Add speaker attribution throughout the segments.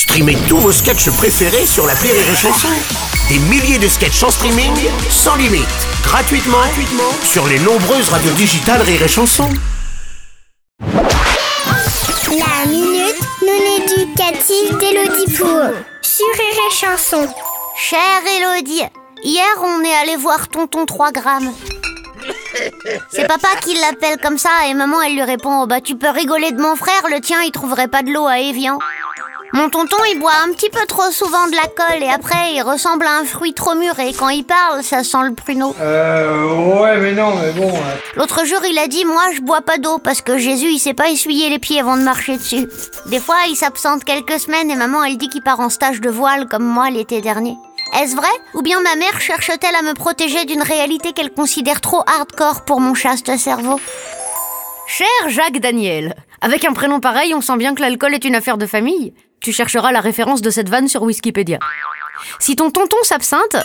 Speaker 1: Streamez tous vos sketchs préférés sur la Rire et Chanson. Des milliers de sketchs en streaming, sans limite, gratuitement, gratuitement sur les nombreuses radios digitales Rire et Chanson.
Speaker 2: La minute non éducative d'Élodie Pour sur Rire et Chanson.
Speaker 3: Chère Elodie, hier on est allé voir tonton 3 grammes. C'est papa qui l'appelle comme ça et maman elle lui répond Bah tu peux rigoler de mon frère, le tien il trouverait pas de l'eau à Evian. Mon tonton il boit un petit peu trop souvent de la colle et après il ressemble à un fruit trop mûr et quand il parle ça sent le pruneau.
Speaker 4: Euh, ouais, mais non, mais bon.
Speaker 3: L'autre jour il a dit Moi je bois pas d'eau parce que Jésus il sait pas essuyer les pieds avant de marcher dessus. Des fois il s'absente quelques semaines et maman elle dit qu'il part en stage de voile comme moi l'été dernier. Est-ce vrai? Ou bien ma mère cherche-t-elle à me protéger d'une réalité qu'elle considère trop hardcore pour mon chaste cerveau?
Speaker 5: Cher Jacques Daniel, avec un prénom pareil, on sent bien que l'alcool est une affaire de famille. Tu chercheras la référence de cette vanne sur Wikipédia. Si ton tonton s'absente,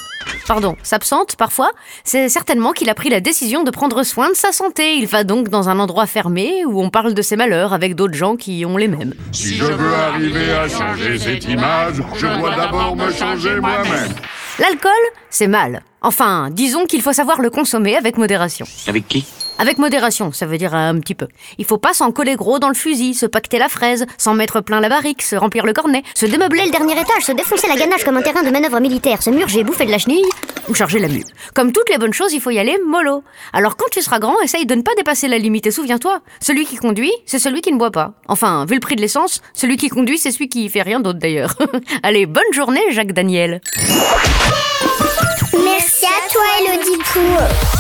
Speaker 5: pardon, s'absente parfois, c'est certainement qu'il a pris la décision de prendre soin de sa santé. Il va donc dans un endroit fermé où on parle de ses malheurs avec d'autres gens qui ont les mêmes.
Speaker 6: Si je veux arriver à changer cette image, je dois d'abord me changer moi-même.
Speaker 5: L'alcool, c'est mal. Enfin, disons qu'il faut savoir le consommer avec modération.
Speaker 7: Avec qui?
Speaker 5: Avec modération, ça veut dire un petit peu. Il faut pas s'en coller gros dans le fusil, se pacter la fraise, s'en mettre plein la barrique, se remplir le cornet, se démeubler
Speaker 2: Le dernier étage, se défoncer la ganache comme un terrain de manœuvre militaire, se murger, bouffer de la chenille.
Speaker 5: ou charger la mule. Comme toutes les bonnes choses, il faut y aller mollo. Alors quand tu seras grand, essaye de ne pas dépasser la limite et souviens-toi, celui qui conduit, c'est celui qui ne boit pas. Enfin, vu le prix de l'essence, celui qui conduit, c'est celui qui fait rien d'autre d'ailleurs. Allez, bonne journée, Jacques Daniel.
Speaker 2: Merci à